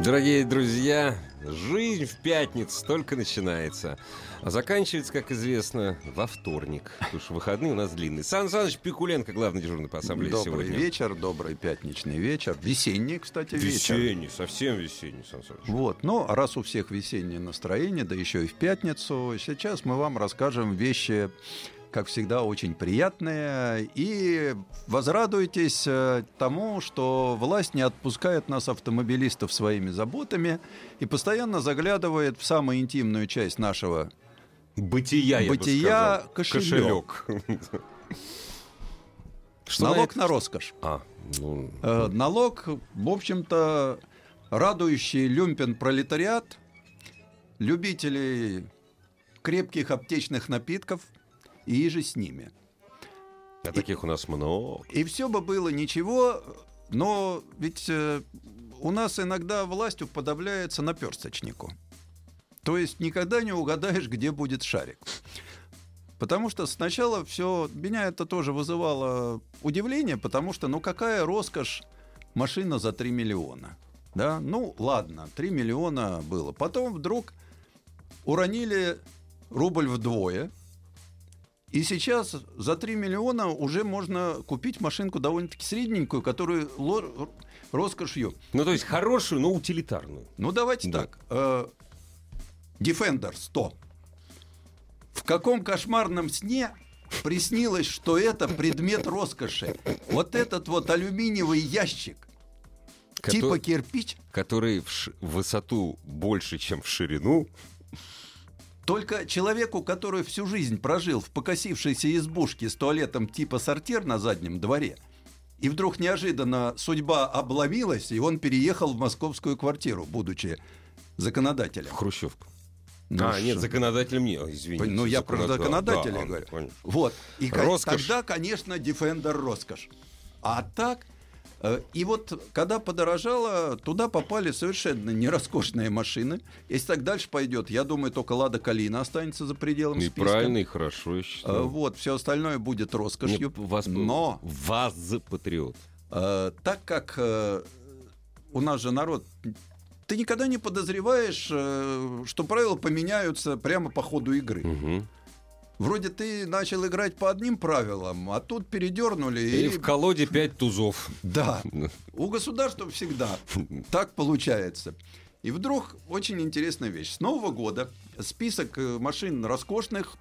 Дорогие друзья, жизнь в пятницу только начинается. А заканчивается, как известно, во вторник. Потому что выходные у нас длинные. Сан Саныч Пикуленко, главный дежурный по ассамблее Добрый сегодня. вечер, добрый пятничный вечер. Весенний, кстати, вечер. Весенний, совсем весенний, Сан Саныч. Вот, ну, а раз у всех весеннее настроение, да еще и в пятницу, сейчас мы вам расскажем вещи, как всегда, очень приятные. И возрадуйтесь э, тому, что власть не отпускает нас, автомобилистов, своими заботами и постоянно заглядывает в самую интимную часть нашего Бытия, я бы Бытия сказал. кошелек. Что на налог это? на роскошь. А, ну, Э, налог, в общем-то, радующий люмпен пролетариат, любителей крепких аптечных напитков и же с ними. а таких у нас много. И все бы было ничего, но ведь э, у нас иногда власть уподобляется наперсточнику. То есть никогда не угадаешь, где будет шарик. Потому что сначала все, меня это тоже вызывало удивление, потому что, ну какая роскошь машина за 3 миллиона. Да, ну ладно, 3 миллиона было. Потом вдруг уронили рубль вдвое. И сейчас за 3 миллиона уже можно купить машинку довольно-таки средненькую, которую ло- роскошью. Ну, то есть хорошую, но утилитарную. Ну, давайте Да. так. Э, Defender 100. В каком кошмарном сне приснилось, что это предмет роскоши? Вот этот вот алюминиевый ящик, типа кирпич, Который в ш- в высоту больше, чем в ширину. Только человеку, который всю жизнь прожил в покосившейся избушке с туалетом типа сортир на заднем дворе, и вдруг неожиданно судьба обломилась, и он переехал в московскую квартиру, будучи законодателем. В Хрущевку. Ну, а, нет, что? законодателем не, извините. Ну, я про законод- да, законодателя да, говорю. понятно. Вот. И ко- Роскошь. тогда, конечно, Defender роскошь. А так, и вот когда подорожало, туда попали совершенно не роскошные машины. Если так дальше пойдет, я думаю, только Лада Калина останется за пределом И списка. правильно, и хорошо, я Э, считаю. Вот, все остальное будет роскошью. Мне вас, Но Вас за патриот. э, так как э, у нас же народ... Ты никогда не подозреваешь, э, что правила поменяются прямо по ходу игры. Мгм. Вроде ты начал играть по одним правилам, а тут передернули. И И, в колоде пять тузов. Да, у государства всегда так получается. И вдруг очень интересная вещь. С Нового года список э, машин роскошных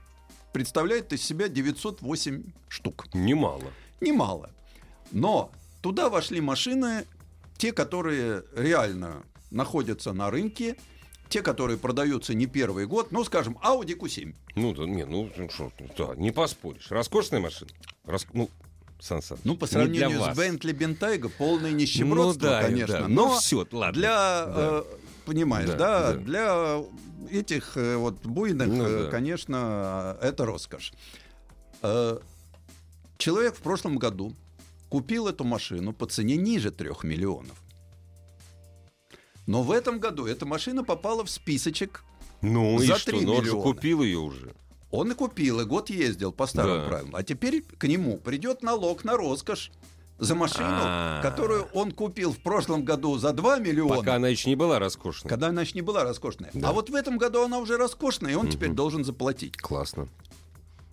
представляет из себя 908 штук. Немало. Немало. Но туда вошли машины, те, которые реально находятся на рынке, те, которые продаются не первый год, ну, скажем, Audi Q7. Ну, да, не, ну, ну, что, ты, да, не поспоришь. Роскошная машина. Рас- Ну, Сан Саныч, Ну, по сравнению с Бентли Бентайго, полное нищебродство, Ну да, конечно. да. Но Ну, всё, ладно. для, Да. э, понимаешь, Да, да, да. для этих э, вот буйных, Ну э, да. конечно, это роскошь. Э, Человек в прошлом году купил эту машину по цене ниже трех миллионов. Но в этом году эта машина попала в списочек. Ну и за что? три Ну, он же купил ее уже. Он и купил, и год ездил по старым Да. правилам. А теперь к нему придет налог на роскошь за машину, А. которую он купил в прошлом году за 2 миллиона. Пока она еще не была роскошной. Когда она еще не была роскошная. Да. А вот в этом году она уже роскошная, и он теперь Мгм. должен заплатить. Классно.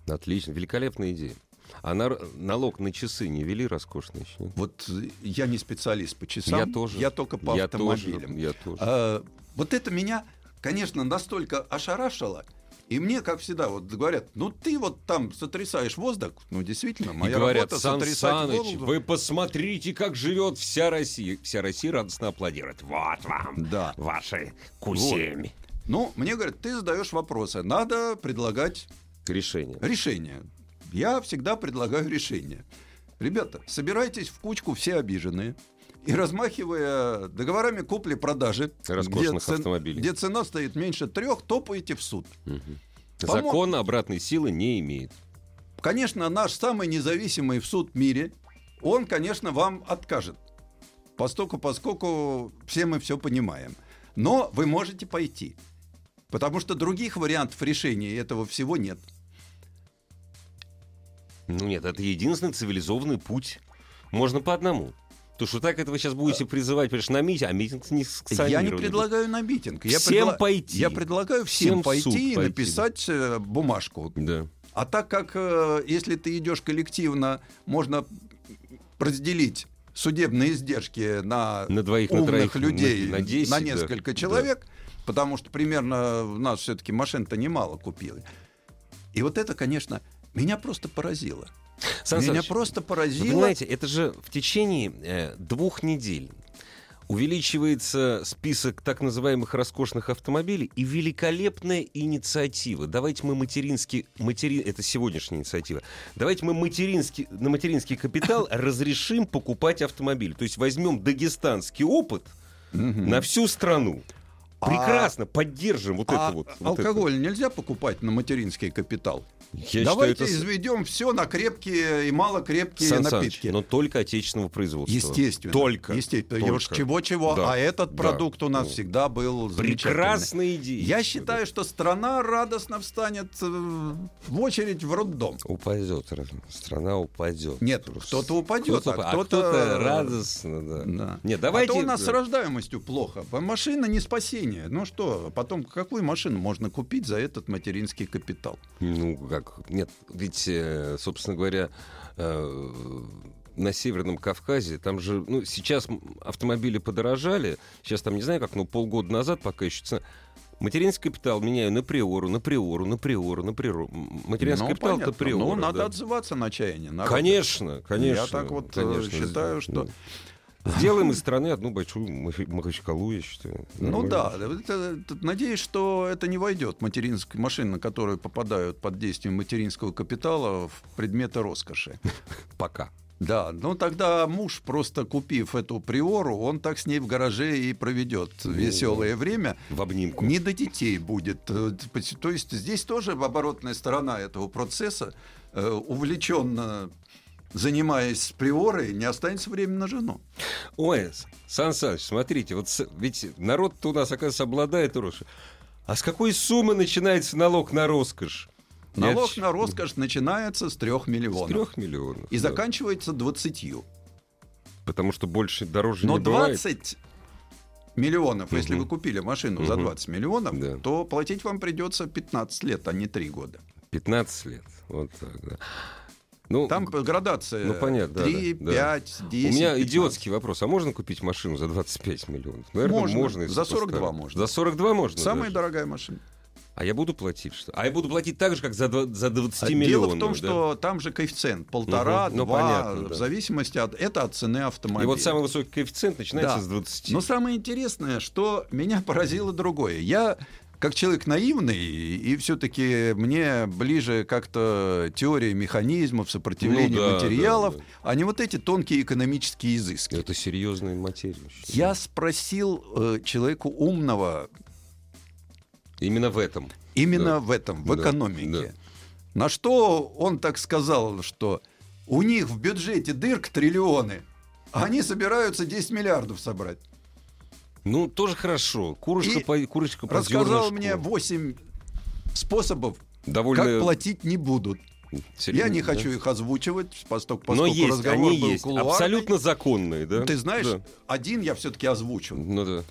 Отлично. Великолепная идея. А на- налог на часы не вели роскошные еще? нет? Вот я не специалист по часам, Я тоже. я только по я автомобилям. Тоже, я тоже. А, вот это меня, конечно, настолько ошарашило. И мне, как всегда, вот говорят, ну ты вот там сотрясаешь воздух. Ну, действительно, И моя говорят, работа Сан Саныч, воздух. вы посмотрите, как живет вся Россия. Вся Россия радостно аплодирует. Вот вам Да. ваши Q7. Ну, мне говорят, ты задаешь вопросы, надо предлагать Решение. решение. Я всегда предлагаю решение. Ребята, собирайтесь в кучку все обиженные, и размахивая договорами купли-продажи, где, цен- где цена стоит меньше трех, топаете в суд. Мгм. Помо- Закон обратной силы не имеет. Конечно, наш самый независимый в суд в мире, он, конечно, вам откажет. Поскольку, поскольку все мы все понимаем. Но вы можете пойти. Потому что других вариантов решения этого всего нет. Ну нет, это единственный цивилизованный путь. Можно по одному. То что так это вы сейчас будете призывать, понимаешь, на митинг, а митинг не Я не предлагаю на митинг. Я Всем предла- пойти. Я предлагаю Всем всем, пойти и пойти. написать э, бумажку. Да. А так как, э, если ты идешь коллективно, можно разделить судебные издержки на, На двоих, на умных троих, людей, на- на 10, да. несколько человек, потому что примерно у нас все-таки машин-то немало купили. И вот это, конечно, меня просто поразило. Сан меня Саныч, просто Вы поразило. понимаете, это же в течение э, двух недель увеличивается список так называемых роскошных автомобилей и великолепная инициатива. Давайте мы материнский, матери... это сегодняшняя инициатива, давайте мы материнский, на материнский капитал разрешим покупать автомобиль. То есть возьмем дагестанский опыт на всю страну. А- Прекрасно, поддержим вот А это вот. вот это. алкоголь нельзя покупать на материнский капитал? Я Давайте считаю, это... изведем все на крепкие и малокрепкие Сан Саныч, напитки. но только отечественного производства. Естественно. Только. Естественно. Только. Чего-чего. Да. А этот Да. продукт у нас Ну. всегда был. Прекрасная идея. Я считаю, что страна радостно встанет э, в очередь в роддом. Упадет, страна упадет. Нет, кто-то упадет, Кто-то, а а кто-то- кто-то радостно, да. Да. Нет, давайте... А то у нас с да. рождаемостью плохо. Машина не спасение. Ну что, потом какую машину можно купить за этот материнский капитал? Ну, как... Нет, ведь, э, собственно говоря, э, на Северном Кавказе, там же, ну, сейчас автомобили подорожали, сейчас там, не знаю как, но полгода назад пока еще цена... Материнский капитал меняю на приору, на приору, на приору, на приору. Материнский Ну, капитал это приора. Ну, надо да. отзываться на чаяние. народа. Конечно, конечно. Я так вот э, конечно. считаю, что... Сделаем из страны одну большую Мах- Махачкалу, я считаю. Ну да, это- надеюсь, что это не войдет материнские машины, которые попадают под действием материнского капитала в предметы роскоши. Пока. Да, ну тогда муж, просто купив эту приору, он так с ней в гараже и проведет веселое время. В обнимку. Не до детей будет. Э, То есть здесь тоже оборотная сторона этого процесса, э, увлеченно занимаясь приорой, не останется времени на жену. Ой, Сан Саныч, смотрите, вот с- ведь народ-то у нас, оказывается, обладает роскошью. А с какой суммы начинается налог на роскошь? Налог Я на роскошь начинается с трех С миллионов. трех миллионов. И да. заканчивается 20. Потому что больше дороже Но не бывает. 20 миллионов, если Мгм. вы купили машину за Мгм. 20 миллионов, Да. то платить вам придется 15 лет, а не 3 года. 15 лет. Вот так, да. Ну, Там градация ну, понятно, да, 3, да, да. 5, 10. у меня 15. идиотский вопрос. А можно купить машину за 25 миллионов? Наверное, Можно. можно. За 42 постараться. можно. За 42 можно? Самая даже? дорогая машина. А я буду платить что? А я буду платить так же, как за, за 20 А миллионов. Дело в том, да? что там же коэффициент полтора, Мгм. Ну, два, понятно, да. в зависимости от это от цены автомобиля. И вот самый высокий коэффициент начинается Да. с 20. Но самое интересное, что меня поразило другое. Я как человек наивный, и все-таки мне ближе как-то теория механизмов, сопротивления Ну да, материалов, да, а не вот эти тонкие экономические изыски. Это серьезная материя. Я спросил э, человеку умного Именно в этом. именно Да. в этом, в Да, экономике. На что он так сказал, что у них в бюджете дырк триллионы, а они собираются 10 миллиардов собрать. Ну, тоже хорошо. Курочка, И по, курочка по Рассказал зернышку. мне 8 способов, Довольно как платить не будут. серьезно, Я не да? хочу их озвучивать, поскольку, Но есть, разговор они был есть. кулуарный. Абсолютно законные, да? Ты знаешь, Да. один я все-таки озвучу. Ну да.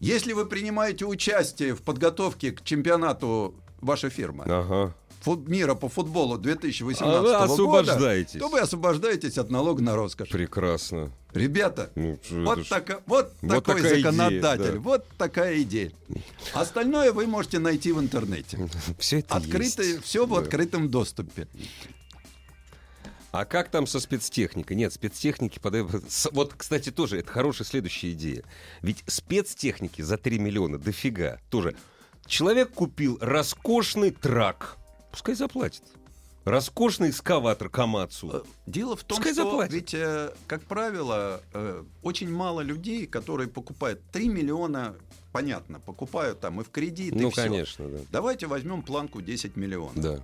Если вы принимаете участие в подготовке к чемпионату ваша фирма Ага. Мира по футболу 2018 А вы года, освобождаетесь. то вы освобождаетесь от налога на роскошь. Прекрасно. Ребята, Ну, вот, ж- така- вот, Вот такой такая идея, законодатель, да. вот такая идея. Остальное вы можете найти в интернете. Все это Открытое, есть. все в Да. открытом доступе. А как там со спецтехникой? Нет, спецтехники подают... с- Вот, кстати, тоже это хорошая следующая идея. Ведь спецтехники за 3 миллиона дофига. Тоже. Человек купил роскошный трак. Пускай заплатит. Роскошный экскаватор Камацу. Э, Дело в том, Пускай что заплатят. ведь, э, как правило, э, очень мало людей, которые покупают 3 миллиона, понятно, покупают там и в кредит, и Ну, всё. конечно, да. Давайте возьмем планку 10 миллионов. Да.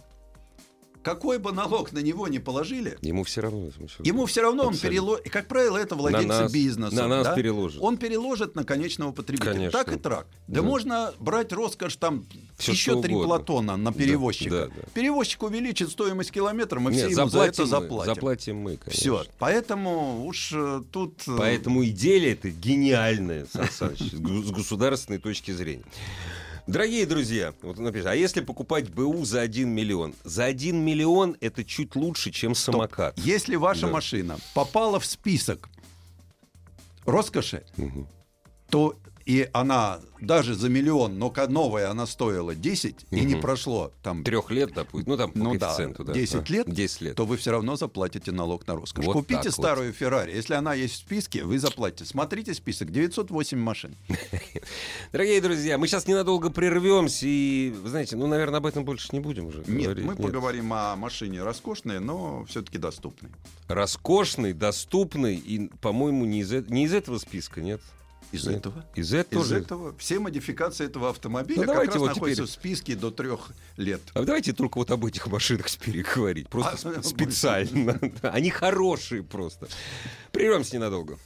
Какой бы налог на него не положили, Ему все равно. в смысле, ему все равно он Абсолютно. переложит. И, как правило, это владельцы На нас- бизнеса. на нас да? переложит. Он переложит на конечного потребителя. Конечно. Так и так. Да, Да. можно брать роскошь там Всё, еще три платона на перевозчика. да, да. Перевозчик увеличит стоимость километра, мы Нет, все ему за это мы, заплатим. заплатим мы, конечно. Все. Поэтому уж э, тут... э, Поэтому идея это гениальная, Сан Саныч, с государственной точки зрения. Дорогие друзья, вот напишите, а если покупать БУ за 1 миллион? За 1 миллион это чуть лучше, чем самокат. Если ваша Да. машина попала в список роскоши, Мгм. то и она даже за миллион, но новая она стоила 10, и не прошло там Трех лет, допустим, ну там по ну да, коэффициенту, да. 10 А, лет, 10 лет. то вы все равно заплатите налог на роскошь. Вот Купите так вот. старую Феррари, если она есть в списке, вы заплатите. Смотрите список, 908 машин. Дорогие друзья, мы сейчас ненадолго прервемся и, вы знаете, ну, наверное, об этом больше не будем уже Нет, говорить. мы поговорим о машине роскошной, но все-таки доступной. Роскошный, доступный и, по-моему, не из, э- не из этого списка, нет? Из Нет. этого? Из этого Из этого все модификации этого автомобиля Ну, как давайте раз вот находятся теперь- в списке до трех лет. А давайте только вот об этих машинах теперь говорить. Просто А, сп- специально. Они хорошие просто. Прервемся ненадолго.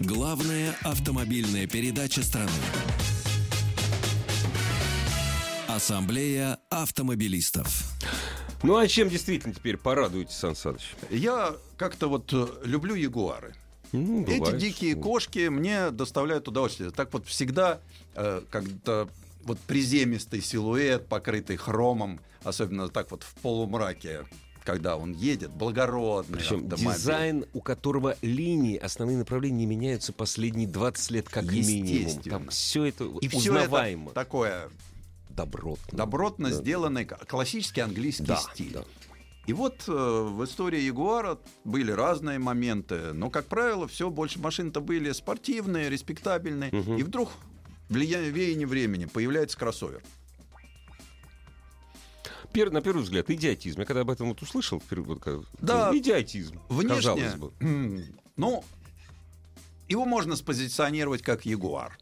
Главная автомобильная передача страны. Ассамблея автомобилистов. Ну а чем действительно теперь порадуете, Сан Саныч? Я как-то вот э, люблю ягуары. Ну, Эти бывает, дикие что- кошки мне доставляют удовольствие. Так вот всегда, э, когда вот приземистый силуэт, покрытый хромом, особенно так вот в полумраке, когда он едет, благородный Причем автомобиль. дизайн, у которого линии, основные направления не меняются последние 20 лет как минимум. Там все это И все узнаваемо. это такое Добротно. добротно Да. сделанный классический английский Да, стиль. да. И вот э, в истории Ягуара были разные моменты, но, как правило, все больше машин-то были спортивные, респектабельные. Мгм. И вдруг влияние веяние времени появляется кроссовер. Пер- на первый взгляд, идиотизм. Я когда об этом вот услышал, впервые, вот Да. идиотизм. Внешне, Казалось бы. ну, его можно спозиционировать как Ягуар.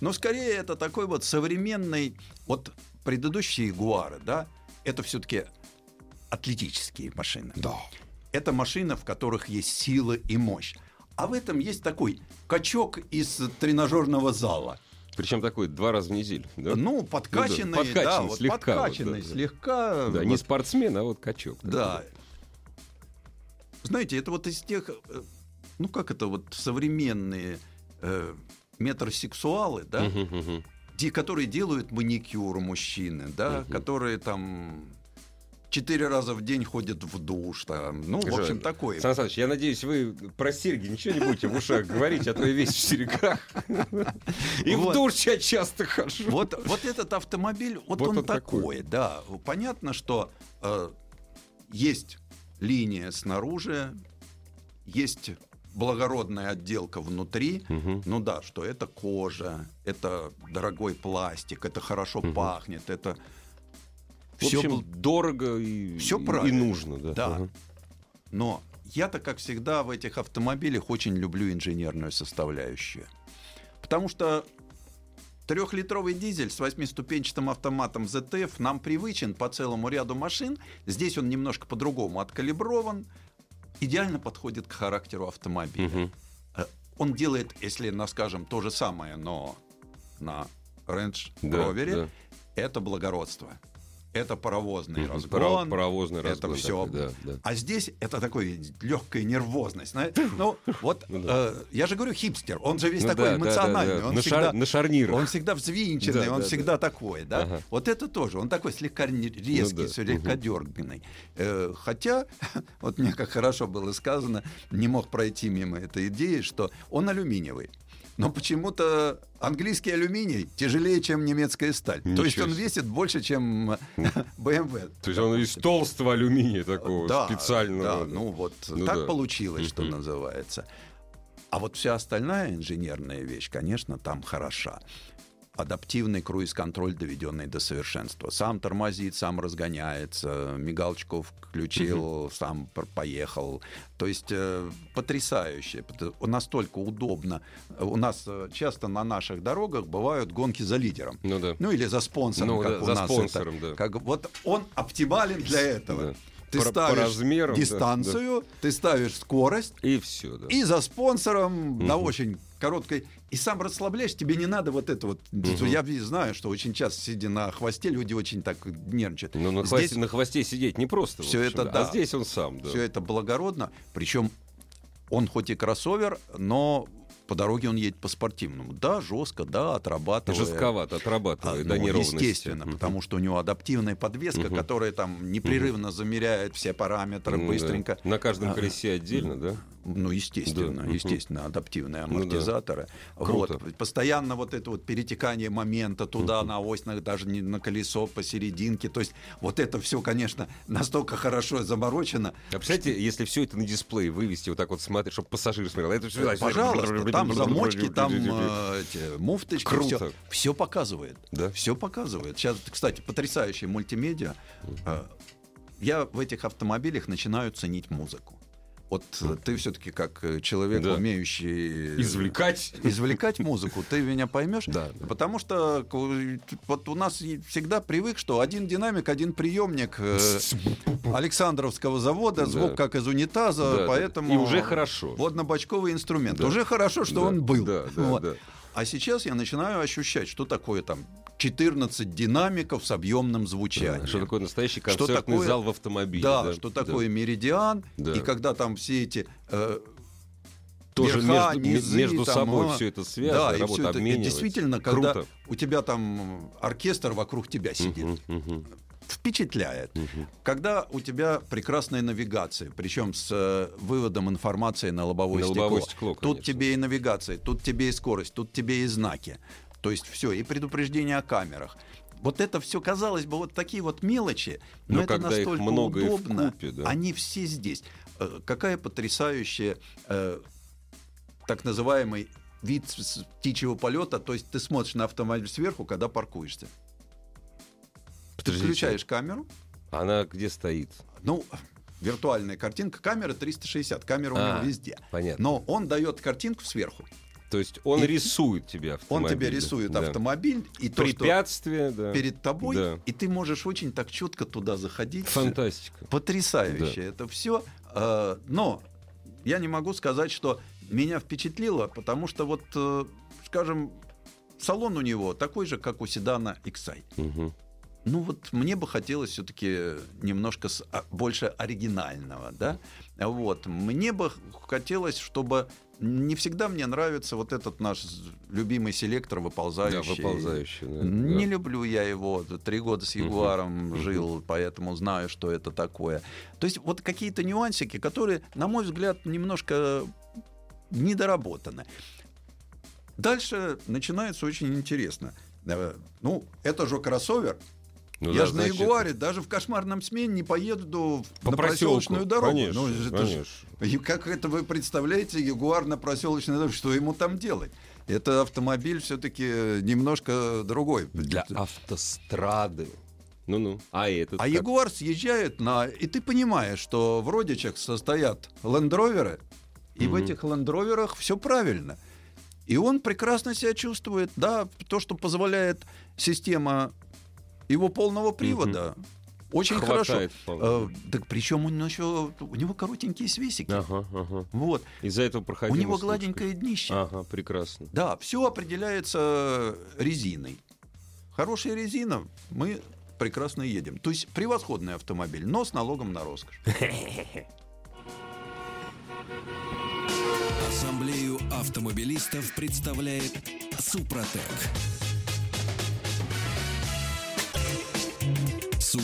Но скорее это такой вот современный, вот предыдущие Ягуары, да, это все-таки атлетические машины. Да. Это машины, в которых есть сила и мощь. А в этом есть такой качок из тренажерного зала. Причем такой два раза в неделю. Да? Ну, подкачанный, Ну да, подкачанный да, вот слегка, вот, подкачанный да, да. слегка. Да, вот, не спортсмен, а вот качок. Да. Знаете, это вот из тех, э, ну как это вот современные э, метросексуалы, да, Мгм, мгм. те, которые делают маникюр мужчины, да, Мгм. которые там четыре раза в день ходят в душ, там, ну, в общем, такое. Сан Саныч, я надеюсь, вы про серьги ничего не будете в ушах говорить, а то я весь в серьгах. И в душ я часто хожу. Вот, этот автомобиль, вот, он, такой. да. Понятно, что э, есть линия снаружи, есть благородная отделка внутри. Мгм. Ну да, что это кожа, это дорогой пластик, это хорошо Мгм. пахнет, это В все общем, дорого и, всё и- нужно. Да. Да. Но я-то, как всегда, в этих автомобилях очень люблю инженерную составляющую. Потому что трехлитровый дизель с восьмиступенчатым автоматом ZF нам привычен по целому ряду машин. Здесь он немножко по-другому откалиброван. Идеально подходит к характеру автомобиля. Э, Он делает, если, на, скажем, то же самое, но на Range Да, Rover, да. это благородство. Это паровозный разгон. Паро- Паровозный это разгон. всё. такой, Да, да. А здесь это такой легкая нервозность. Ну, вот Ну э, я же говорю хипстер, он же весь Ну такой да, эмоциональный, да, да. он На всегда на шарнирах. он всегда взвинченный, он да, всегда такой, да. Ага. Вот это тоже, он такой слегка резкий, Ну слегка дерганный. Э, хотя, вот мне как хорошо было сказано, не мог пройти мимо этой идеи, что он алюминиевый. Но почему-то английский алюминий тяжелее, чем немецкая сталь. То Ничего есть он весит больше, чем BMW. То есть он из толстого алюминия такого Да, специального. да, ну вот Ну так да. получилось, что называется. А вот вся остальная инженерная вещь, конечно, там хороша. Адаптивный круиз-контроль, доведенный до совершенства. Сам тормозит, сам разгоняется, мигалочку включил, сам пр- поехал. То есть э, потрясающе, пот- настолько удобно. У нас э, часто на наших дорогах бывают гонки за лидером. Ну да. Ну или за спонсором, Ну, как да, у за нас спонсором, это. да. Как, вот он оптимален для этого. Да. Ты По- по ставишь размерам, да, дистанцию, ты ставишь скорость, И все, да. и за спонсором на очень короткой. И сам расслабляешь, тебе не надо вот это вот. Я ви- знаю, что очень часто, сидя на хвосте, люди очень так нервничают. Ну, на, Здесь хвосте, на хвосте сидеть не просто. в Всё общем, это да. А здесь он сам, да. все это благородно. Причем он хоть и кроссовер, но по дороге он едет по-спортивному. Да, жестко, да, отрабатывая. Жестковато А, отрабатывает, да, ну, неровности. естественно, Мгм. потому что у него адаптивная подвеска, Мгм. которая там непрерывно замеряет все параметры да. быстренько. На каждом А, колесе отдельно, да? Ну, естественно, Да, естественно, адаптивные Ну да. амортизаторы. Круто. Вот, постоянно вот это вот перетекание момента туда на ось, на- даже не на колесо посерединке. То есть вот это все, конечно, настолько хорошо заморочено. А представляете, если все это на дисплей вывести, вот так вот смотреть, чтобы пассажир смотрел, это все... Пожалуйста, там замочки, там э, эти, муфточки, Круто. все, все показывает. Да? Все показывает. Сейчас, кстати, потрясающая мультимедиа. Э, Я в этих автомобилях начинаю ценить музыку. Вот э, ты все-таки как э, человек, Да. умеющий Извлекать. извлекать музыку, ты меня поймешь. Да, да. Потому что э, вот у нас всегда привык, что один динамик, один приемник э, Александровского завода, звук Да. как из унитаза, Да, да. поэтому И уже хорошо. водно-бочковый инструмент. Да. Уже хорошо, что Да, он был. да, да, Вот. да. А сейчас я начинаю ощущать, что такое там 14 динамиков с объемным звучанием. Что такое настоящий Что концертный такое- зал в автомобиле. Да, что такое меридиан, Да. и когда там все эти э, Тоже верха, между, низы, между там, собой а, все это связано, да, и работа всё это. И действительно, когда Круто. у тебя там оркестр вокруг тебя сидит, Мгм, мгм, впечатляет. мгм. Когда у тебя прекрасная навигация, причем с э, выводом информации на лобовое На стекло. лобовое стекло, тут конечно. тебе и навигация, тут тебе и скорость, тут тебе и знаки. То есть все, и предупреждение о камерах. Вот это все, казалось бы, вот такие вот мелочи, но, Но это настолько много удобно. вкупе, да. Они все здесь. Э, Какая потрясающая э, так называемый вид птичьего полета, то есть ты смотришь на автомобиль сверху, когда паркуешься. Ты Подождите. включаешь камеру, Она где стоит? ну, виртуальная картинка, камера 360, камера у А, него везде. Понятно. Но он дает картинку сверху. То есть он И- рисует тебе Он автомобиль. тебе рисует да. автомобиль и то, что Препятствия, да. перед тобой, Да. и ты можешь очень так четко туда заходить. Фантастика. Потрясающе это все. Но я не могу сказать, что меня впечатлило, потому что вот, э, скажем, салон у него такой же, как у седана XI. Мгм. Ну вот мне бы хотелось все-таки немножко с- а, больше оригинального, да. Вот мне бы хотелось, чтобы не всегда мне нравится вот этот наш любимый селектор Да, выползающий. выползающий. да, Не да. люблю я его. Три года с Ягуаром жил, поэтому знаю, что это такое. То есть вот какие-то нюансики, которые, на мой взгляд, немножко недоработаны. Дальше начинается очень интересно. Э, Ну, это же кроссовер. Ну я да, же на значит, Ягуаре даже в кошмарном смене не поеду По на проселку. проселочную дорогу. Конечно, Ну, это ж- конечно. и как это вы представляете, Ягуар на проселочной дороге, что ему там делать? Это автомобиль все-таки немножко другой. Для автострады. Ну-ну. А этот А как? Ягуар съезжает на... И ты понимаешь, что в родичах состоят лендроверы, и в Мгм. этих лендроверах все правильно. И он прекрасно себя чувствует. Да, то, что позволяет система его полного привода. Очень хорошо. Хватает вполне. Э, так причем он еще, у него коротенькие свесики. Ага, ага. Вот. Из-за этого У проходил. него гладенькое днище. Ага, прекрасно. Да, все определяется резиной. Хорошая резина, мы прекрасно едем. То есть превосходный автомобиль, но с налогом на роскошь. Ассамблею автомобилистов представляет Супротек.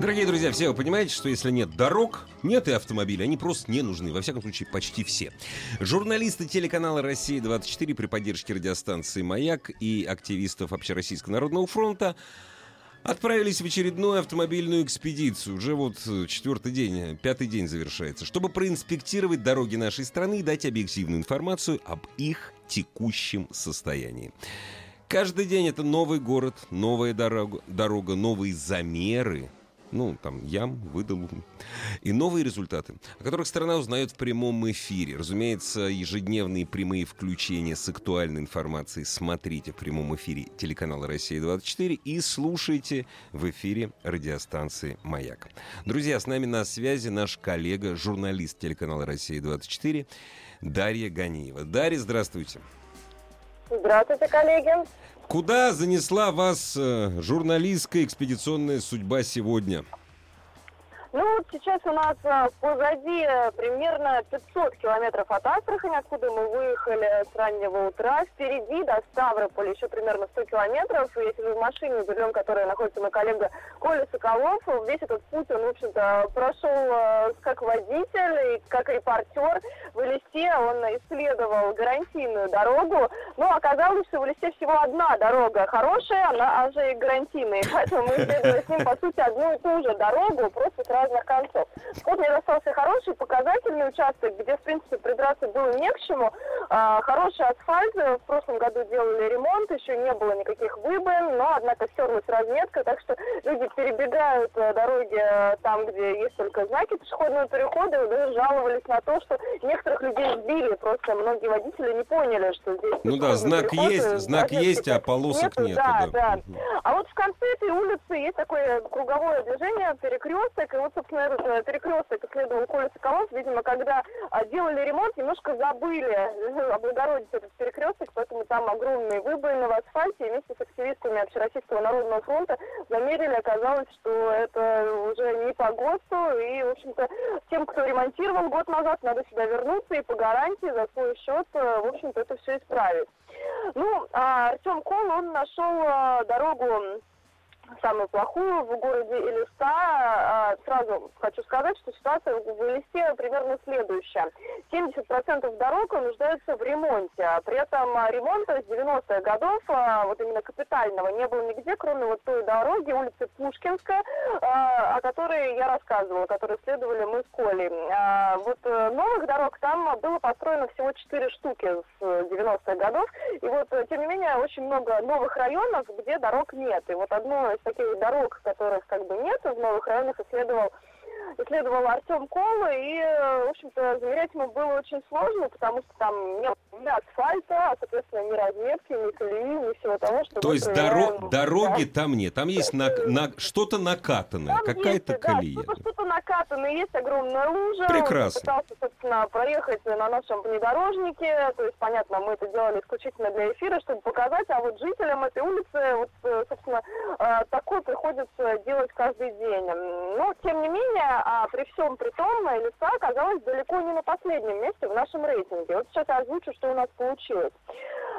Дорогие друзья, все вы понимаете, что если нет дорог, нет и автомобилей, они просто не нужны. Во всяком случае, почти все. Журналисты телеканала «Россия-24» при поддержке радиостанции «Маяк» и активистов Общероссийского народного фронта отправились в очередную автомобильную экспедицию. Уже вот э, четвертый день, пятый день завершается, чтобы проинспектировать дороги нашей страны и дать объективную информацию об их текущем состоянии. Каждый день это новый город, новая дорога, дорога новые замеры, ну, там, ям, выдал, и новые результаты, о которых страна узнает в прямом эфире. Разумеется, ежедневные прямые включения с актуальной информацией смотрите в прямом эфире телеканала «Россия-24» и слушайте в эфире радиостанции «Маяк». Друзья, с нами на связи наш коллега, журналист телеканала «Россия-24» Дарья Ганиева. Дарья, здравствуйте. Здравствуйте, коллеги. Куда занесла вас э, журналистская экспедиционная судьба сегодня? Ну, вот сейчас у нас а, позади э, примерно 500 километров от Астрахани, откуда мы выехали с раннего утра. Впереди до Ставрополя еще примерно 100 километров. Если вы в машине, за рулем которой находится мой коллега Коля Соколов, весь этот путь он, в общем-то, прошел э, как водитель и как репортер. В Элисте он исследовал гарантийную дорогу, но оказалось, что в Элисте всего одна дорога хорошая, она же и гарантийная. Поэтому мы исследовали с ним, по сути, одну и ту же дорогу, просто разных концов. Вот мне достался хороший показательный участок, где, в принципе, придраться было не к чему. А, хороший асфальт, в прошлом году делали ремонт, еще не было никаких выбоин, но, однако, стерлась разметка, так что люди перебегают э, дороги э, там, где есть только знаки пешеходного перехода, и даже жаловались на то, что некоторых людей сбили, просто многие водители не поняли, что здесь... Ну да, знак переход, есть, знак есть, а полосок нету. нету. Да, да. да. А вот в конце этой улицы есть такое круговое движение, перекресток, и вот, собственно, э, перекресток исследовал Коля Соколов, видимо, когда а, делали ремонт, немножко забыли облагородить этот перекресток, поэтому там огромные выбоины в асфальте, и вместе с активистами Общероссийского народного фронта замерили, оказалось, что это уже не по ГОСТу, и, в общем-то, тем, кто ремонтировал год назад, надо сюда вернуться и по гарантии за свой счет, э, в общем-то, это все исправить. Ну, а Артем Кол, он нашел э, дорогу самую плохую в городе Элиста. А, Сразу хочу сказать, что ситуация в Элисте примерно следующая. 70% дорог нуждаются в ремонте. При этом ремонта с 90-х годов, а, вот именно капитального, не было нигде, кроме вот той дороги, улицы Пушкинская, а, о которой я рассказывала, которую исследовали мы с Колей. Вот э, новых дорог там было построено всего 4 штуки с 90-х годов. И вот, э, тем не менее, очень много новых районов, где дорог нет. И вот одно таких дорог, которых как бы нет, в новых районах исследовал исследовал Артем Кола, и, э, в общем-то, замерять ему было очень сложно, потому что там не было ни асфальта, а, соответственно, ни разметки, ни колеи, ни всего того, что То есть проверяем. доро- дороги Да. там нет, там есть на, на- что-то накатанное, Там какая-то есть, да, колея. что-то, что-то накатано, есть огромная лужа. Прекрасно. Он пытался, собственно, проехать на нашем внедорожнике. То есть, понятно, мы это делали исключительно для эфира, чтобы показать, а вот жителям этой улицы, вот, э, собственно, э, такое приходится делать каждый день. Но, тем не менее, а при всем при том, Элиса оказалась далеко не на последнем месте в нашем рейтинге. Вот сейчас я озвучу, что у нас получилось.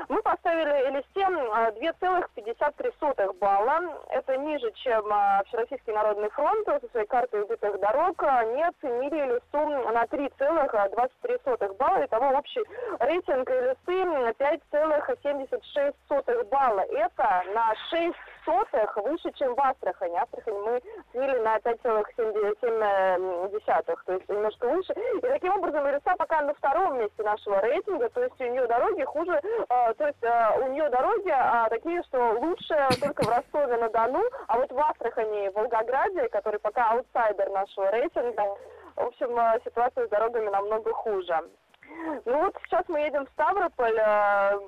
Мы поставили Элисте а, 2,53 балла. Это ниже, чем а, Общероссийский народный фронт со своей картой убитых дорог. Они оценили Элисту на 3,23 балла. Итого общий рейтинг Элисты 5,76 балла. Это на 6 сотых выше, чем в Астрахани. Астрахань мы оценили на 5,7, то есть немножко выше. И таким образом Элиса пока на втором месте нашего рейтинга, то есть у нее дороги хуже, э, то есть э, у нее дороги э, такие, что лучше только в Ростове-на-Дону, а вот в Астрахани и Волгограде, который пока аутсайдер нашего рейтинга, в общем, э, ситуация с дорогами намного хуже. Ну вот сейчас мы едем в Ставрополь, э,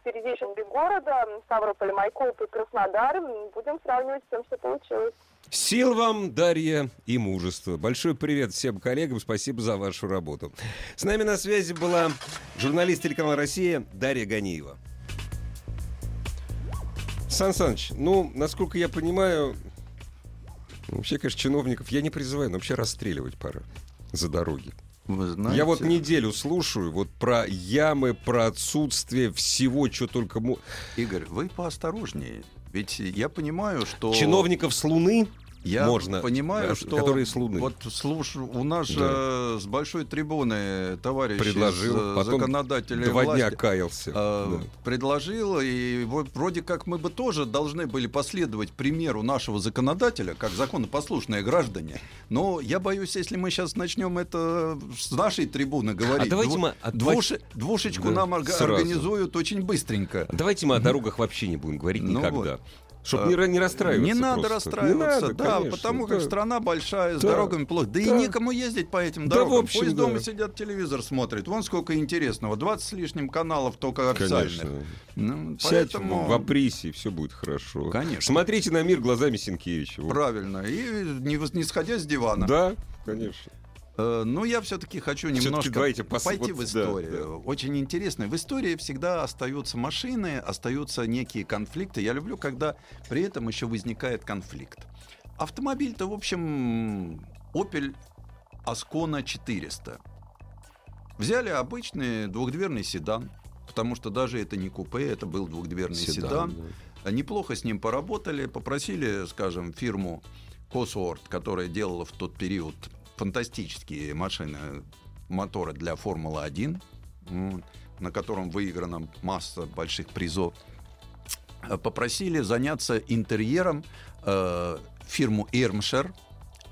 впереди еще три города, Ставрополь, Майкоп и Краснодар. Будем сравнивать с тем, что получилось. Сил вам, Дарья, и мужества. Большой привет всем коллегам, спасибо за вашу работу. С нами на связи была журналист телеканала «Россия» Дарья Ганиева. Сан Саныч, ну, насколько я понимаю, вообще, конечно, чиновников я не призываю, но вообще расстреливать пора за дороги. Вы знаете, Я вот неделю слушаю вот про ямы, про отсутствие всего, что только... Игорь, вы поосторожнее. Ведь я понимаю, что... Чиновников с Луны? Я можно, понимаю, да, что которые с Луны. вот слуш, у нас Да. же с большой трибуны товарищ предложил, из, э, потом законодателей два власти дня каялся. э, Да. предложил, и вот вроде как мы бы тоже должны были последовать примеру нашего законодателя, как законопослушные граждане. Но я боюсь, если мы сейчас начнем это с нашей трибуны говорить, А давайте дву- мы- а двуш- двушечку Да, нам орга- сразу. организуют очень быстренько. Давайте мы о дорогах вообще не будем говорить Ну никогда. Чтобы А, не, не расстраиваться. Не надо просто. расстраиваться, Не надо, да, конечно, потому как да. страна большая, с Да, дорогами плохо. Да, и да. некому ездить по этим Да, дорогам. в общем, Пусть да. дома сидят, телевизор смотрят. Вон сколько интересного. 20 с лишним каналов только официальных. Конечно. Ну, Сядь поэтому... в апрессе, и все будет хорошо. Конечно. Смотрите на мир глазами Сенкевича. Вот. Правильно. И не, не сходя с дивана. Да, конечно. Э, но я все-таки хочу немножко пос- пойти в да, историю. Очень интересно. В истории всегда остаются машины, остаются некие конфликты. Я люблю, когда при этом еще возникает конфликт. Автомобиль-то, в общем, Opel Ascona 400. Взяли обычный двухдверный седан, потому что даже это не купе, это был двухдверный седан. да. Неплохо с ним поработали, попросили, скажем, фирму Cosworth, которая делала в тот период фантастические машины, моторы для Формулы-1, м, на котором выиграна масса больших призов, э, попросили заняться интерьером э, фирму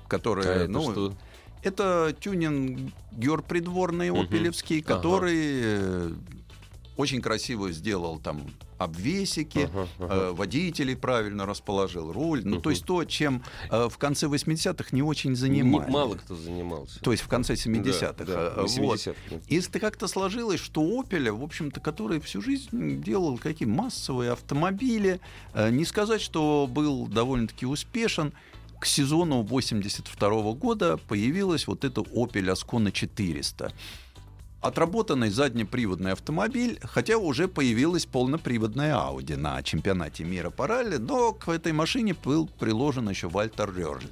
А которая, это ну, что? это тюнингер придворный Мгм. опелевский, Ага. который э, очень красиво сделал там обвесики, Ага, ага. э, водителей правильно расположил, руль. Ну, то Мгм. есть то, чем э, в конце 80-х не очень занимались. Мало кто занимался. То есть в конце 70-х. Да, да, э, вот. 70-х, нет. И как-то сложилось, что Opel, в общем-то, который всю жизнь делал какие массовые автомобили, э, не сказать, что был довольно-таки успешен, к сезону 82 года появилась вот эта Opel Ascona 400. Отработанный заднеприводный автомобиль, хотя уже появилась полноприводная Audi на чемпионате мира по ралли, но к этой машине был приложен еще Вальтер Рёрль.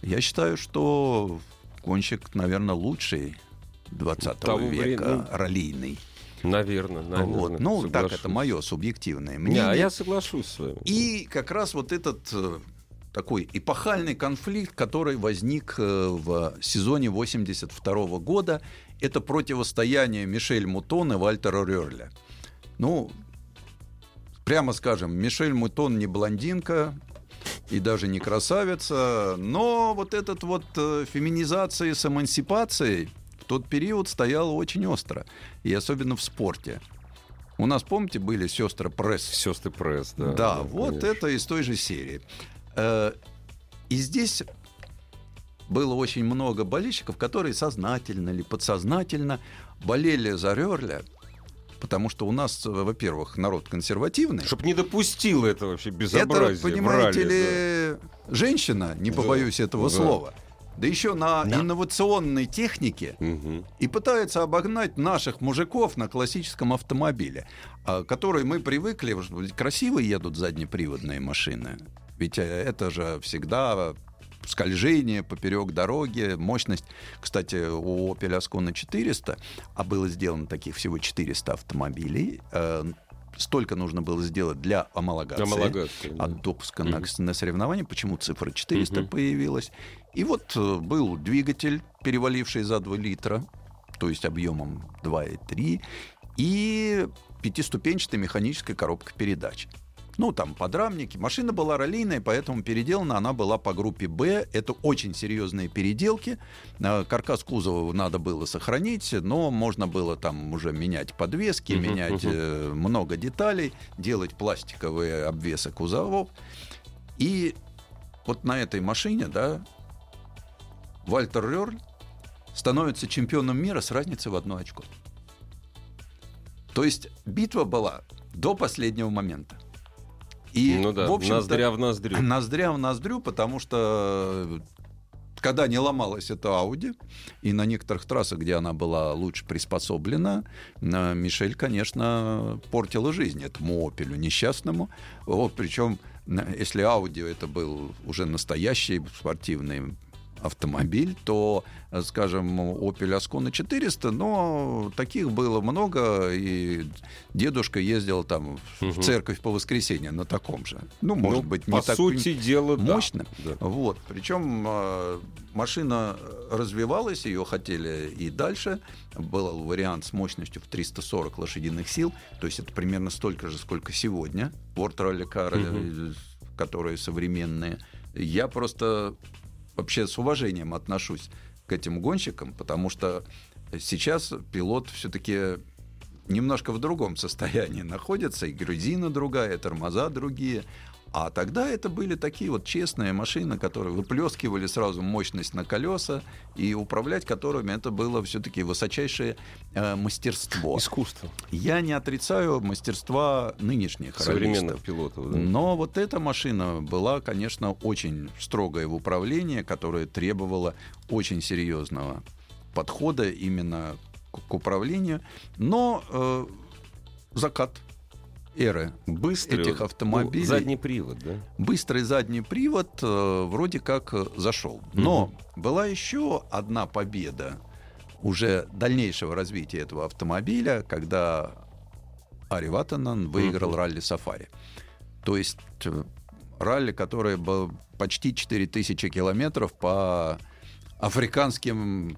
Я считаю, что гонщик, наверное, лучший 20 Того века, времени- раллийный. Наверное, наверное. Вот. Ну, так, соглашусь. это мое субъективное Не, мнение. а я соглашусь с вами. И как раз вот этот э, такой эпохальный конфликт, который возник э, в сезоне 82 года, это противостояние Мишель Мутон и Вальтера Рёрля. Ну, прямо скажем, Мишель Мутон не блондинка и даже не красавица, но вот этот вот э, феминизация с эмансипацией в тот период стояла очень остро, и особенно в спорте. У нас, помните, были сестры Пресс Сестры пресс, да. да, вот конечно. это из той же серии. Э, И здесь было очень много болельщиков, которые сознательно или подсознательно болели за Рерля, потому что у нас, э, во-первых, народ консервативный. Чтоб не допустил это вообще Это, безобразие. в понимаете ралли, ли, женщина, не Да, побоюсь этого да. слова, да еще на Да. инновационной технике, да. Мгм. и пытается обогнать наших мужиков на классическом автомобиле, а, который мы привыкли, красиво едут заднеприводные машины. Ведь э, это же всегда скольжение поперек дороги, мощность. Кстати, у Opel Ascona 400, а было сделано таких всего 400 автомобилей, э, столько нужно было сделать для homологации Гомологация, да. от допуска на, Мгм. на соревнования, почему цифра 400 Мгм. появилась. И вот э, был двигатель, переваливший за 2 литра, то есть объемом 2,3, и пятиступенчатая механическая коробка передач. Ну, там подрамники. Машина была раллийная, поэтому переделана она была по группе «Б». Это очень серьезные переделки. Э, Каркас кузова надо было сохранить, но можно было там уже менять подвески, Мгм, менять э, много деталей, делать пластиковые обвесы кузовов. И вот на этой машине, да, Вальтер Рёрль становится чемпионом мира с разницей в одно очко. То есть битва была до последнего момента. И, ну да, в общем-то, ноздря в ноздрю. Ноздря в ноздрю, потому что э, когда не ломалась эта Ауди, и на некоторых трассах, где она была лучше приспособлена, э, Мишель, конечно, портила жизнь этому Опелю несчастному. Вот, причем, э, если Ауди это был уже настоящий спортивный автомобиль, то, э, скажем, Opel Ascona 400, но таких было много, и дедушка ездил там в Мгм. церковь по воскресеньям на таком же. Ну, может Ну, быть, не по так сути дела, мощно. Да. Вот. Причем э, машина развивалась, ее хотели и дальше. Был вариант с мощностью в 340 лошадиных сил, то есть это примерно столько же, сколько сегодня. World Rally Car, э, которые современные. Я просто вообще с уважением отношусь к этим гонщикам, потому что сейчас пилот все-таки немножко в другом состоянии находится, и грузина другая, и тормоза другие. А тогда это были такие вот честные машины, которые выплескивали сразу мощность на колеса, и управлять которыми это было все-таки высочайшее э, мастерство. Искусство Я не отрицаю мастерства нынешних современных пилотов. да. Но вот эта машина была, конечно, очень строгая в управлении, которая требовала очень серьезного подхода именно к, к управлению. Но э, закат эры Быстрый этих вот, автомобилей- ну, задний привод, да? быстрый задний привод э, вроде как э, зашел. Но была еще одна победа уже дальнейшего развития этого автомобиля, когда Ари Ватанан выиграл Мгм. ралли Сафари. То есть э, ралли, которое было почти 4000 километров по африканским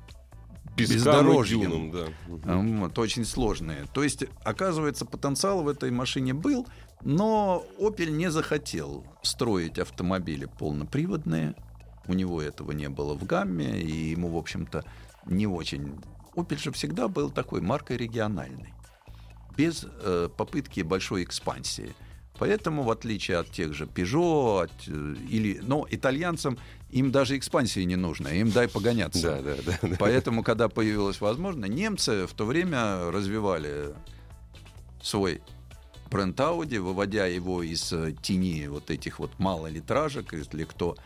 Дюнам, да. Вот, очень сложные. То есть, оказывается, потенциал в этой машине был, но Opel не захотел строить автомобили полноприводные. У него этого не было в гамме, и ему, в общем-то, не очень... Opel же всегда был такой маркой региональной, без э, попытки большой экспансии. Поэтому, в отличие от тех же Peugeot, от, э, или, но итальянцам им даже экспансии не нужно, им дай погоняться. Да, да, да. да. Поэтому, когда появилась возможность, немцы в то время развивали свой бренд Audi, выводя его из э, тени вот этих вот малолитражек, если кто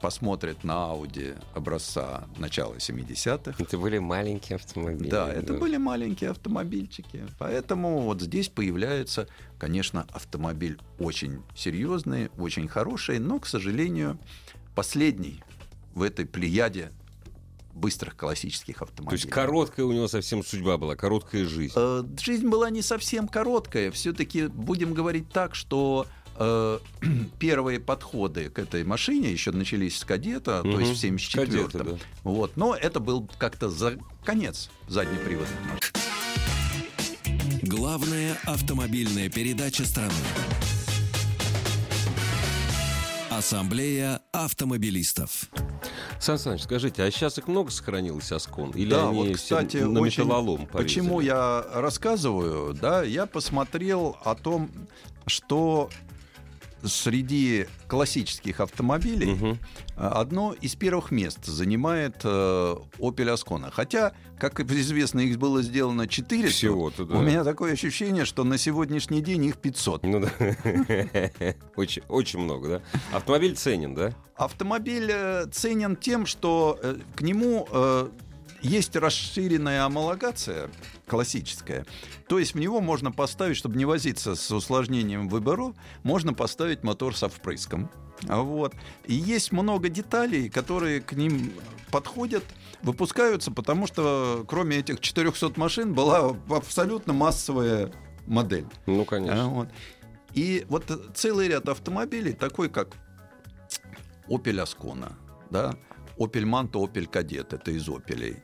посмотрит на Audi образца начала 70-х. Это были маленькие автомобили. Да, это были маленькие автомобильчики. Поэтому вот здесь появляется, конечно, автомобиль очень серьезный, очень хороший, но, к сожалению, последний в этой плеяде быстрых классических То автомобилей. есть короткая у него совсем судьба была, короткая жизнь. Э, Жизнь была не совсем короткая. Все-таки будем говорить так, что первые подходы к этой машине еще начались с кадета, то Мгм. есть в 74 Кадеты, да. Вот. Но это был как-то за конец заднеприводных машин. Главная автомобильная передача страны. Ассамблея автомобилистов. Сан Саныч, скажите, а сейчас их много сохранилось Аскон? Или да, они вот, кстати, все на очень- металлолом почему порезали? я рассказываю, да, я посмотрел о том, что среди классических автомобилей. А, Одно из первых мест занимает э, Opel Ascona. Хотя, как известно, их было сделано 400. Всего-то, да. У меня такое ощущение, что на сегодняшний день их 500. Ну да. Очень, очень много, да? Автомобиль ценен, да? Автомобиль э, ценен тем, что э, к нему э, есть расширенная амалогация классическая. То есть в него можно поставить, чтобы не возиться с усложнением выборов, можно поставить мотор со впрыском. А Вот. И есть много деталей, которые к ним подходят, выпускаются, потому что кроме этих 400 машин была абсолютно массовая модель. Ну, А, конечно. вот. И вот целый ряд автомобилей, такой как Opel Ascona, да, Opel Manta, Opel Kadett, это из Opelей.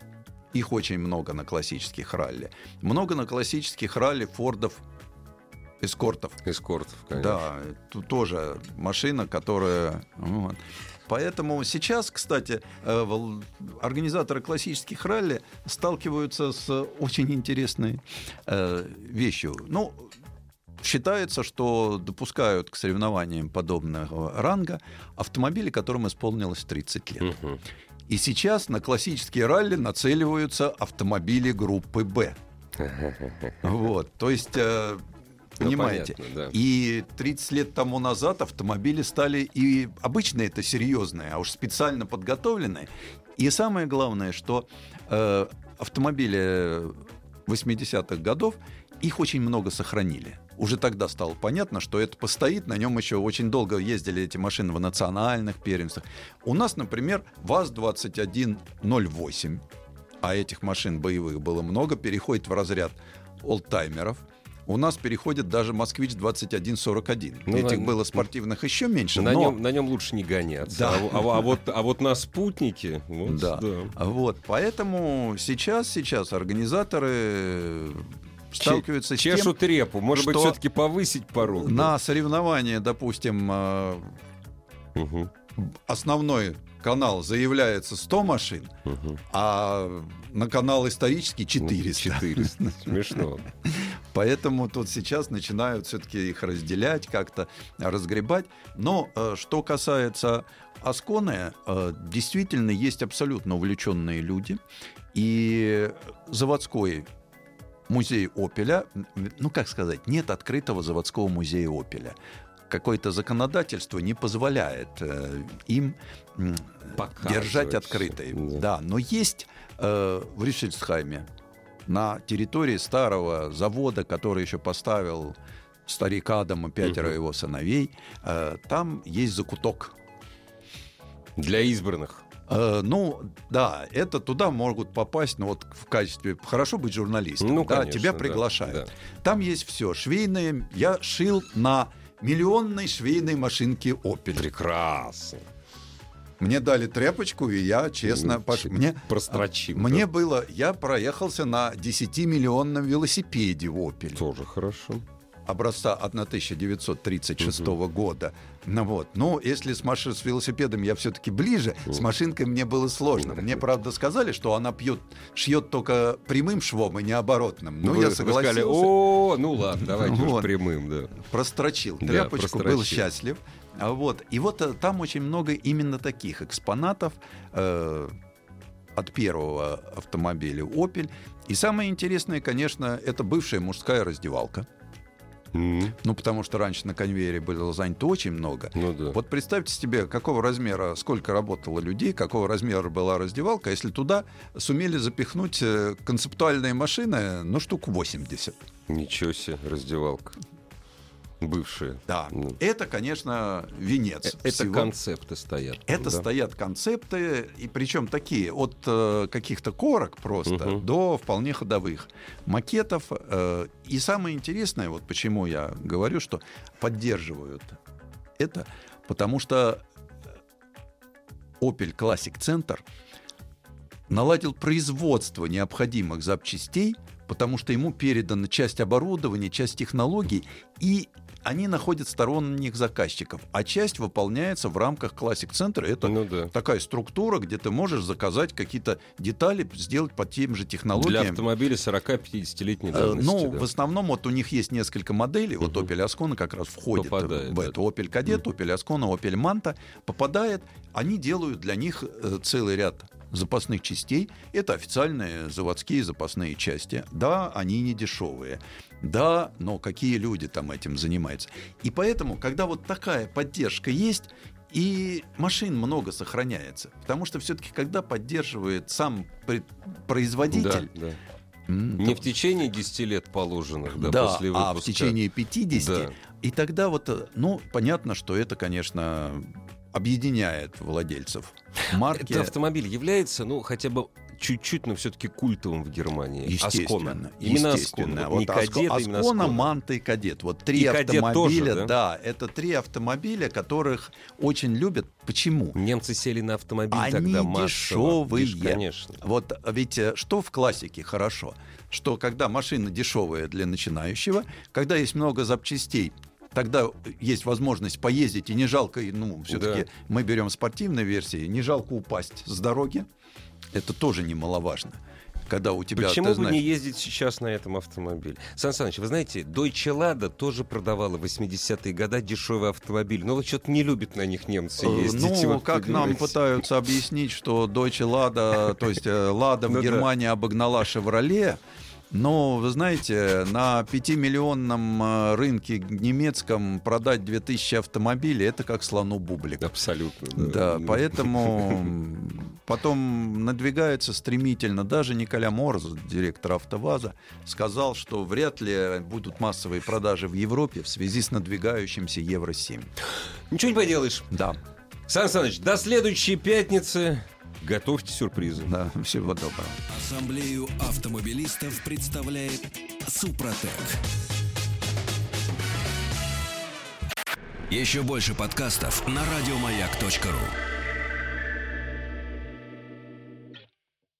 Их очень много на классических ралли. Много на классических ралли Фордов, эскортов. Эскортов, конечно. Да, тут тоже машина, которая... вот. Поэтому сейчас, кстати, э, организаторы классических ралли сталкиваются с очень интересной э, вещью. Ну, считается, что допускают к соревнованиям подобного ранга автомобили, которым исполнилось 30 лет. Мгм. И сейчас на классические ралли нацеливаются автомобили группы «Б». Вот, то есть, э, Ну, понимаете, понятно, да. и 30 лет тому назад автомобили стали и обычно это серьезные, а уж специально подготовленные. И самое главное, что э, автомобили 80-х годов их очень много сохранили. Уже тогда стало понятно, что это постоит, на нем еще очень долго ездили эти машины в национальных первенствах. У нас, например, ВАЗ-2108, а этих машин боевых было много, переходит в разряд олдтаймеров. У нас переходит даже «Москвич 2141». Ну, Этих на- было спортивных еще меньше, На, но... нем, на нем лучше не гоняться. Да. А, а а вот, а вот на спутнике, вот, Да. Вот, поэтому сейчас, сейчас организаторы сталкиваются с тем, Чешут репу. Может быть, все-таки повысить порог. на соревнования, допустим, э, Мгм, основной канал заявляется 100 машин, мгм. а на канал исторический 400. 400. Смешно. Поэтому тут сейчас начинают все-таки их разделять, как-то разгребать. Но э, что касается Асконы, э, действительно есть абсолютно увлеченные люди. И заводской музей Опеля, ну как сказать, нет открытого заводского музея Опеля. Какое-то законодательство не позволяет э, им Показывать держать открытой. Да. Да, но есть э, в Рюссельсхайме на территории старого завода, который еще поставил старик Адам и пятеро Мгм. его сыновей, э, там есть закуток. Для избранных. Э, ну, да, это туда могут попасть, ну вот в качестве... Хорошо быть журналистом, Ну, да, конечно, тебя да, приглашают. да. Там есть все. Швейные... Я шил на миллионной швейной машинке «Опель». Прекрасно. Мне дали тряпочку, и я, честно, пош... мне, Прострочим. мне было... Я проехался на 10-миллионном велосипеде «Опель» Тоже хорошо. Образца 1936 года. Ну вот. Ну, если с, маши- с велосипедом я все-таки ближе, с машинкой мне было сложно. Мне, правда, сказали, что она пьет, шьет только прямым швом и не оборотным. Ну, я вы сказали, согласился. о, ну ладно, давайте уж Вот. прямым, да. прострочил Да, тряпочку, был прострочил. счастлив. А вот. И вот э, там очень много именно таких экспонатов э, от первого автомобиля Opel. И самое интересное, конечно, это бывшая мужская раздевалка. М, Ну, потому что раньше на конвейере было занято очень много. Ну да. Вот представьте себе, какого размера, сколько работало людей, какого размера была раздевалка, если туда сумели запихнуть э, концептуальные машины, ну, штук 80. Ничего себе, раздевалка. Бывшая. Да, Ну. это, конечно, венец. Э, Это всего. концепты стоят. Это да. стоят концепты, и причем такие, от э, каких-то корок просто Мгм. до вполне ходовых макетов. э, и самое интересное, вот почему я говорю, что поддерживают это, потому что Opel Classic Center наладил производство необходимых запчастей, потому что ему передана часть оборудования, часть технологий, и они находят сторонних заказчиков, а часть выполняется в рамках Center. Это Ну да. такая структура, где ты можешь заказать какие-то детали, сделать по тем же Для технологиям. автомобиля 40-50-летней Э, давности. Ну, да. в основном вот у них есть несколько моделей. Вот Мгм. Opel Ascona как раз входит Попадает, в да. это. Opel Kadett, Opel Ascona, Opel Manta попадает. Они делают для них э, целый ряд запасных частей. Это официальные заводские запасные части. Да, они не дешевые. Да, но какие люди там этим занимаются. И поэтому, когда вот такая поддержка есть, и машин много сохраняется. Потому что все-таки, когда поддерживает сам производитель, Да, да. Не в течение 10 лет положенных, да, да, после а выпуска. в течение 50. Да. И тогда вот, э, ну, понятно, что это, конечно, объединяет владельцев марки. Этот автомобиль является, ну, хотя бы чуть-чуть, но все-таки культовым в Германии. Естественно, Аскона. Именно естественно. Аскона. Вот Не кадет, а именно Аскона, Аскона. Манта и Кадет. Вот три И автомобиля, тоже, да? это три автомобиля, которых очень любят. Почему? Немцы сели на автомобиль Они тогда массово. дешевые. Деш- Конечно. Вот ведь э, что в классике хорошо, что когда машина дешевая для начинающего, когда есть много запчастей, тогда есть возможность поездить, и не жалко, ну, все-таки Да. мы берем спортивные версии, не жалко упасть с дороги, это тоже немаловажно. Когда у тебя, Почему бы знаешь, не ездить сейчас на этом автомобиле? Сан Саныч, вы знаете, Deutsche Lada тоже продавала в 80-е годы дешевый автомобиль. Но вот что-то не любят на них немцы Э, ездить. Ну, вот как нам пытаются объяснить, что Deutsche Lada, то есть э, Лада Ну в да. Германии обогнала Шевроле, но, вы знаете, на 5-миллионном э, рынке немецком продать 2000 автомобилей, это как слону бублик. Абсолютно. Да, Ну, поэтому потом надвигается стремительно. Даже Николя Морз, директор АвтоВАЗа, сказал, что вряд ли будут массовые продажи в Европе в связи с надвигающимся Евро-7. Ничего не поделаешь. Да, Сан Саныч, до следующей пятницы готовьте сюрпризы. да, всего доброго. Ассамблею автомобилистов представляет Супротек. Еще больше подкастов на радиомаяк.ру.